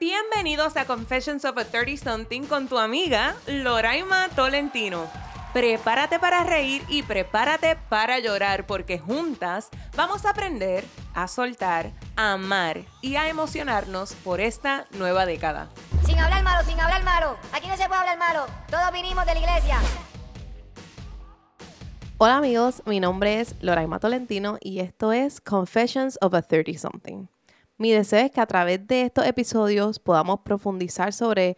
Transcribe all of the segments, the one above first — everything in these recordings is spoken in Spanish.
Bienvenidos a Confessions of a 30 Something con tu amiga Loraima Tolentino. Prepárate para reír y prepárate para llorar porque juntas vamos a aprender a soltar, a amar y a emocionarnos por esta nueva década. Sin hablar malo, sin hablar malo. Aquí no se puede hablar malo. Todos vinimos de la iglesia. Hola amigos, mi nombre es Loraima Tolentino y esto es Confessions of a 30 Something. Mi deseo es que a través de estos episodios podamos profundizar sobre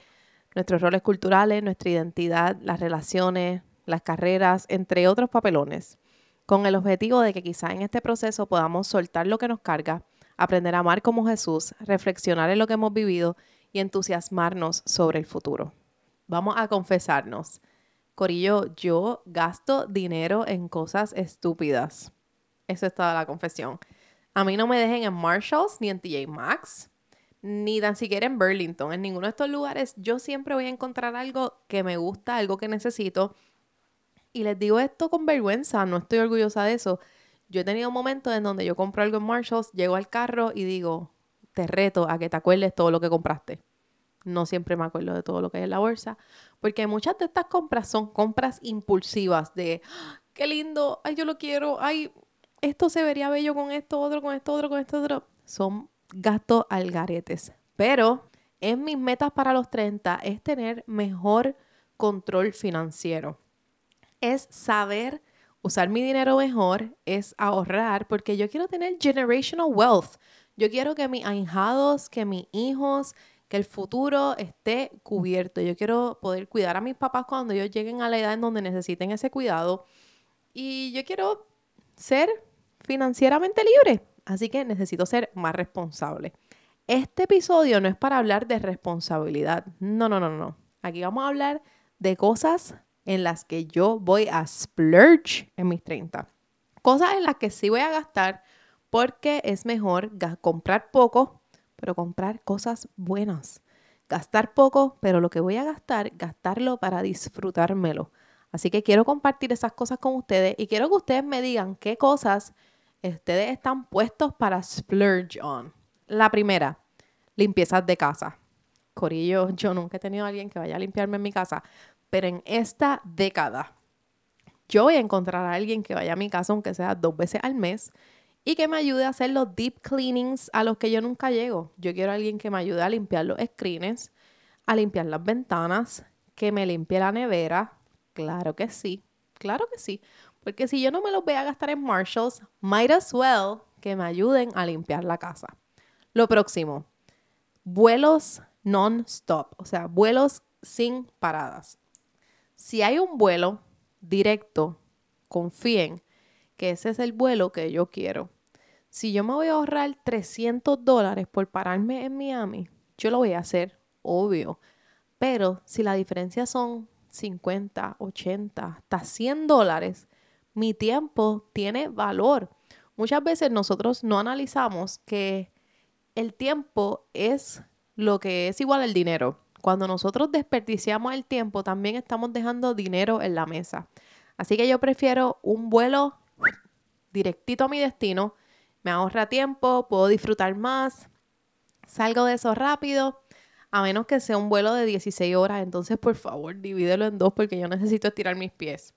nuestros roles culturales, nuestra identidad, las relaciones, las carreras, entre otros papelones, con el objetivo de que quizá en este proceso podamos soltar lo que nos carga, aprender a amar como Jesús, reflexionar en lo que hemos vivido y entusiasmarnos sobre el futuro. Vamos a confesarnos. Corillo, yo gasto dinero en cosas estúpidas. Eso es toda la confesión. A mí no me dejen en Marshalls ni en TJ Maxx, ni tan siquiera en Burlington. En ninguno de estos lugares yo siempre voy a encontrar algo que me gusta, algo que necesito. Y les digo esto con vergüenza, no estoy orgullosa de eso. Yo he tenido momentos en donde yo compro algo en Marshalls, llego al carro y digo, te reto a que te acuerdes todo lo que compraste. No siempre me acuerdo de todo lo que hay en la bolsa, porque muchas de estas compras son compras impulsivas de, ¡Ah, qué lindo, ay, yo lo quiero, ay, esto se vería bello con esto otro, con esto otro, con esto otro. Son gastos algaretes. Pero en mis metas para los 30 es tener mejor control financiero. Es saber usar mi dinero mejor, es ahorrar, porque yo quiero tener generational wealth. Yo quiero que mis ahijados, que mis hijos, que el futuro esté cubierto. Yo quiero poder cuidar a mis papás cuando ellos lleguen a la edad en donde necesiten ese cuidado. Y yo quiero ser financieramente libre. Así que necesito ser más responsable. Este episodio no es para hablar de responsabilidad. No, no, no, no. Aquí vamos a hablar de cosas en las que yo voy a splurge en mis 30. Cosas en las que sí voy a gastar porque es mejor comprar poco, pero comprar cosas buenas. Gastar poco, pero lo que voy a gastar, gastarlo para disfrutármelo. Así que quiero compartir esas cosas con ustedes y quiero que ustedes me digan qué cosas ustedes están puestos para splurge on. La primera, limpiezas de casa. Corillo, yo nunca he tenido a alguien que vaya a limpiarme en mi casa, pero en esta década yo voy a encontrar a alguien que vaya a mi casa, aunque sea dos veces al mes, y que me ayude a hacer los deep cleanings a los que yo nunca llego. Yo quiero a alguien que me ayude a limpiar los screens, a limpiar las ventanas, que me limpie la nevera. Claro que sí, claro que sí. Porque si yo no me los voy a gastar en Marshalls, might as well que me ayuden a limpiar la casa. Lo próximo, vuelos non-stop, o sea, vuelos sin paradas. Si hay un vuelo directo, confíen que ese es el vuelo que yo quiero. Si yo me voy a ahorrar 300 dólares por pararme en Miami, yo lo voy a hacer, obvio. Pero si la diferencia son 50, 80, hasta 100 dólares, mi tiempo tiene valor. Muchas veces nosotros no analizamos que el tiempo es lo que es igual al dinero. Cuando nosotros desperdiciamos el tiempo, también estamos dejando dinero en la mesa. Así que yo prefiero un vuelo directito a mi destino. Me ahorra tiempo, puedo disfrutar más, salgo de eso rápido, a menos que sea un vuelo de 16 horas. Entonces, por favor, divídelo en dos porque yo necesito estirar mis pies.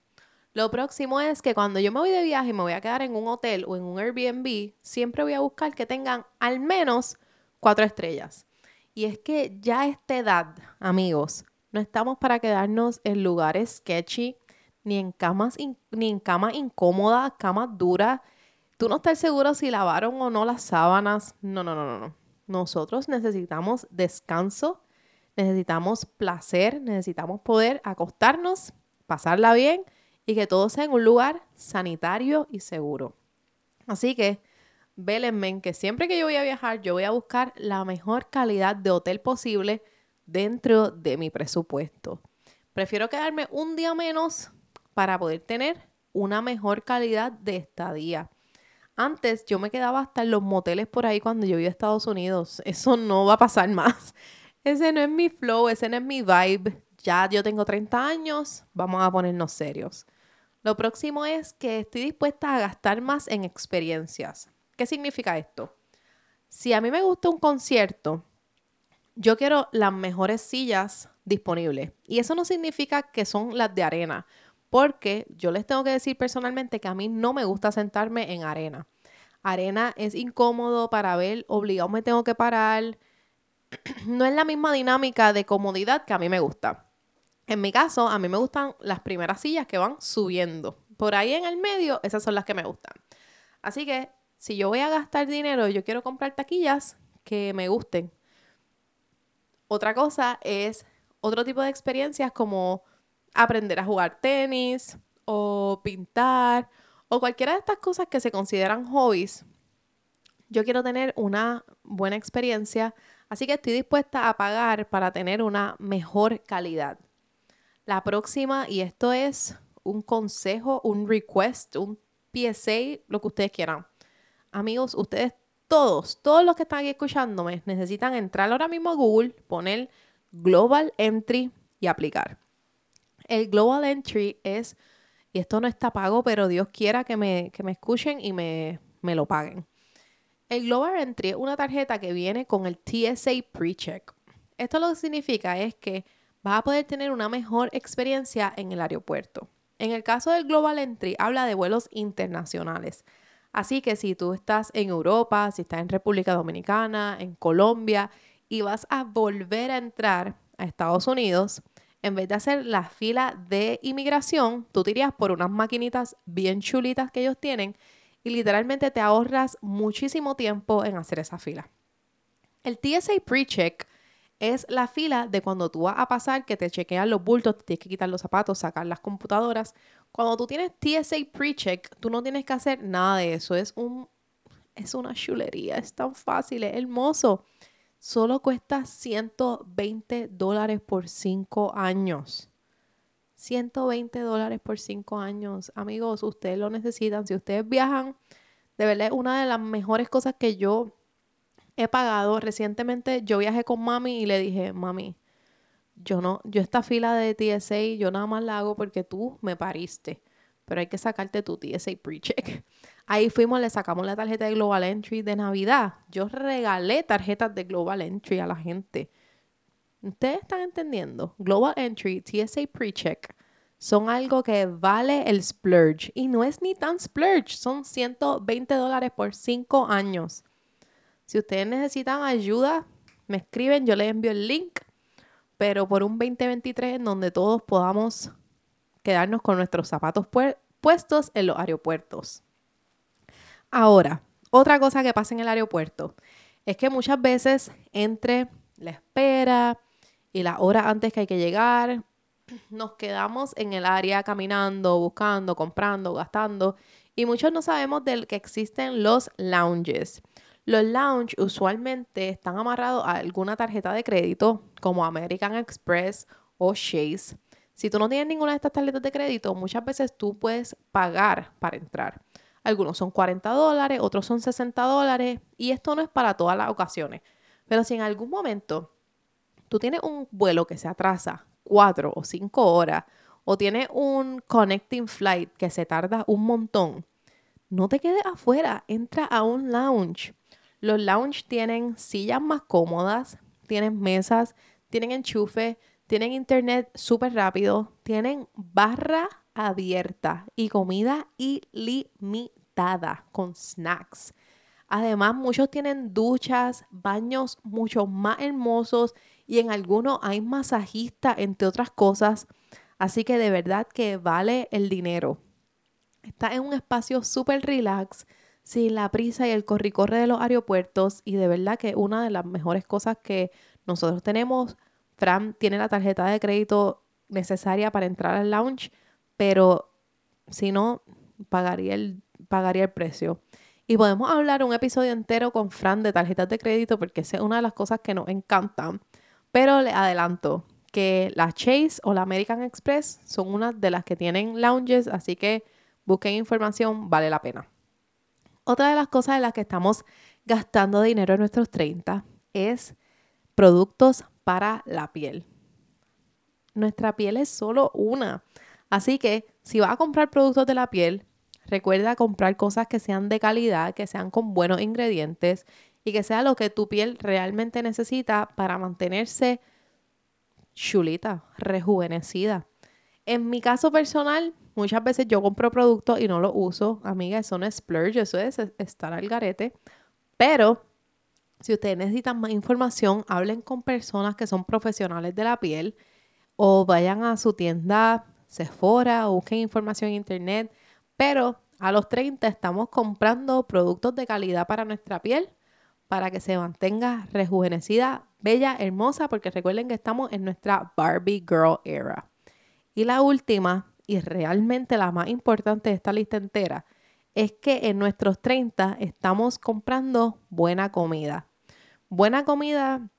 Lo próximo es que cuando yo me voy de viaje y me voy a quedar en un hotel o en un Airbnb, siempre voy a buscar que tengan al menos cuatro estrellas. Y es que ya a esta edad, amigos, no estamos para quedarnos en lugares sketchy, ni en camas, ni en camas incómodas, camas duras. Tú no estás seguro si lavaron o no las sábanas. No, no, no, no, no. Nosotros necesitamos descanso, necesitamos placer, necesitamos poder acostarnos, pasarla bien y que todo sea en un lugar sanitario y seguro. Así que, vélenme que siempre que yo voy a viajar, yo voy a buscar la mejor calidad de hotel posible dentro de mi presupuesto. Prefiero quedarme un día menos para poder tener una mejor calidad de estadía. Antes yo me quedaba hasta en los moteles por ahí cuando yo iba a Estados Unidos. Eso no va a pasar más. Ese no es mi flow, ese no es mi vibe. Ya yo tengo 30 años, vamos a ponernos serios. Lo próximo es que estoy dispuesta a gastar más en experiencias. ¿Qué significa esto? Si a mí me gusta un concierto, yo quiero las mejores sillas disponibles. Y eso no significa que son las de arena, porque yo les tengo que decir personalmente que a mí no me gusta sentarme en arena. Arena es incómodo para ver, obligado me tengo que parar. No es la misma dinámica de comodidad que a mí me gusta. En mi caso, a mí me gustan las primeras sillas que van subiendo. Por ahí en el medio, esas son las que me gustan. Así que si yo voy a gastar dinero, yo quiero comprar taquillas que me gusten. Otra cosa es otro tipo de experiencias como aprender a jugar tenis o pintar o cualquiera de estas cosas que se consideran hobbies. Yo quiero tener una buena experiencia, así que estoy dispuesta a pagar para tener una mejor calidad. La próxima, y esto es un consejo, un request, un PSA, lo que ustedes quieran. Amigos, ustedes todos, todos los que están aquí escuchándome, necesitan entrar ahora mismo a Google, poner Global Entry y aplicar. El Global Entry es, y esto no está pago, pero Dios quiera que me, que me escuchen y me, me lo paguen. El Global Entry es una tarjeta que viene con el TSA PreCheck. Esto lo que significa es que vas a poder tener una mejor experiencia en el aeropuerto. En el caso del Global Entry, habla de vuelos internacionales. Así que si tú estás en Europa, si estás en República Dominicana, en Colombia y vas a volver a entrar a Estados Unidos, en vez de hacer la fila de inmigración, tú te irías por unas maquinitas bien chulitas que ellos tienen y literalmente te ahorras muchísimo tiempo en hacer esa fila. El TSA PreCheck es la fila de cuando tú vas a pasar, que te chequean los bultos, te tienes que quitar los zapatos, sacar las computadoras. Cuando tú tienes TSA PreCheck, tú no tienes que hacer nada de eso. Es un es una chulería, es tan fácil, es hermoso. Solo cuesta 120 dólares por 5 años. 120 dólares por 5 años. Amigos, ustedes lo necesitan. Si ustedes viajan, de verdad es una de las mejores cosas que yo he pagado. Recientemente yo viajé con mami y le dije, mami, yo no, yo esta fila de TSA, yo nada más la hago porque tú me pariste. Pero hay que sacarte tu TSA pre-check. Ahí fuimos, le sacamos la tarjeta de Global Entry de Navidad. Yo regalé tarjetas de Global Entry a la gente. ¿Ustedes están entendiendo? Global Entry, TSA pre-check son algo que vale el splurge. Y no es ni tan splurge, son 120 dólares por 5 años. Si ustedes necesitan ayuda, me escriben, yo les envío el link, pero por un 2023 en donde todos podamos quedarnos con nuestros zapatos puestos en los aeropuertos. Ahora, otra cosa que pasa en el aeropuerto es que muchas veces entre la espera y la hora antes que hay que llegar, nos quedamos en el área caminando, buscando, comprando, gastando y muchos no sabemos del que existen los lounges. Los lounge usualmente están amarrados a alguna tarjeta de crédito como American Express o Chase. Si tú no tienes ninguna de estas tarjetas de crédito, muchas veces tú puedes pagar para entrar. Algunos son 40 dólares, otros son 60 dólares y esto no es para todas las ocasiones. Pero si en algún momento tú tienes un vuelo que se atrasa cuatro o cinco horas o tienes un connecting flight que se tarda un montón, no te quedes afuera, entra a un lounge. Los lounge tienen sillas más cómodas, tienen mesas, tienen enchufe, tienen internet súper rápido, tienen barra abierta y comida ilimitada con snacks. Además, muchos tienen duchas, baños mucho más hermosos y en algunos hay masajistas, entre otras cosas. Así que de verdad que vale el dinero. Está en un espacio súper relax sin la prisa y el corre-corre de los aeropuertos y de verdad que una de las mejores cosas que nosotros tenemos, Fran tiene la tarjeta de crédito necesaria para entrar al lounge, pero si no, pagaría el, pagaría el precio. Y podemos hablar un episodio entero con Fran de tarjetas de crédito porque esa es una de las cosas que nos encantan. Pero le adelanto que la Chase o la American Express son una de las que tienen lounges, así que busquen información, vale la pena. Otra de las cosas en las que estamos gastando dinero en nuestros 30 es productos para la piel. Nuestra piel es solo una. Así que si vas a comprar productos de la piel, recuerda comprar cosas que sean de calidad, que sean con buenos ingredientes y que sea lo que tu piel realmente necesita para mantenerse chulita, rejuvenecida. En mi caso personal, muchas veces yo compro productos y no los uso. Amiga, eso no es splurge, eso es estar al garete. Pero si ustedes necesitan más información, hablen con personas que son profesionales de la piel o vayan a su tienda Sephora o busquen información en internet. Pero a los 30 estamos comprando productos de calidad para nuestra piel para que se mantenga rejuvenecida, bella, hermosa, porque recuerden que estamos en nuestra Barbie Girl era. Y la última, y realmente la más importante de esta lista entera, es que en nuestros 30 estamos comprando buena comida. Buena comida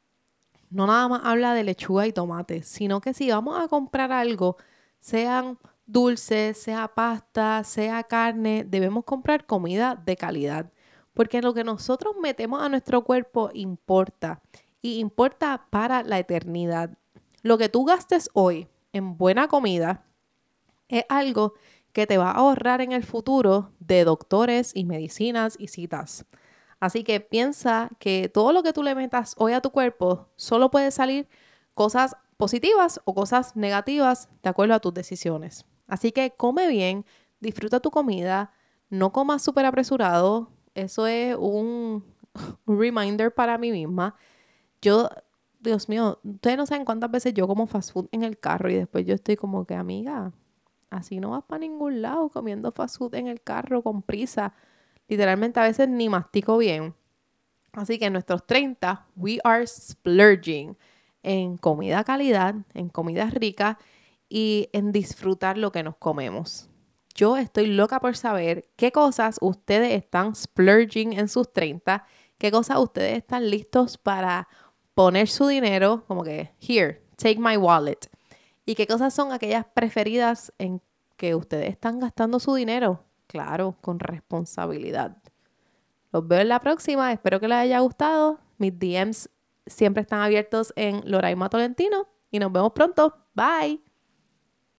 no nada más habla de lechuga y tomate, sino que si vamos a comprar algo, sean dulces, sea pasta, sea carne, debemos comprar comida de calidad. Porque lo que nosotros metemos a nuestro cuerpo importa y importa para la eternidad. Lo que tú gastes hoy en buena comida es algo que te va a ahorrar en el futuro de doctores y medicinas y citas. Así que piensa que todo lo que tú le metas hoy a tu cuerpo solo puede salir cosas positivas o cosas negativas de acuerdo a tus decisiones. Así que come bien, disfruta tu comida, no comas súper apresurado, eso es un, reminder para mí misma. Yo, Dios mío, ustedes no saben cuántas veces yo como fast food en el carro y después yo estoy como que, amiga, así no vas para ningún lado comiendo fast food en el carro con prisa. Literalmente a veces ni mastico bien. Así que en nuestros 30, we are splurging en comida calidad, en comida rica y en disfrutar lo que nos comemos. Yo estoy loca por saber qué cosas ustedes están splurging en sus 30, qué cosas ustedes están listos para poner su dinero, como que, here, take my wallet. Y qué cosas son aquellas preferidas en que ustedes están gastando su dinero. Claro, con responsabilidad. Los veo en la próxima. Espero que les haya gustado. Mis DMs siempre están abiertos en Loraima Tolentino. Y nos vemos pronto. Bye.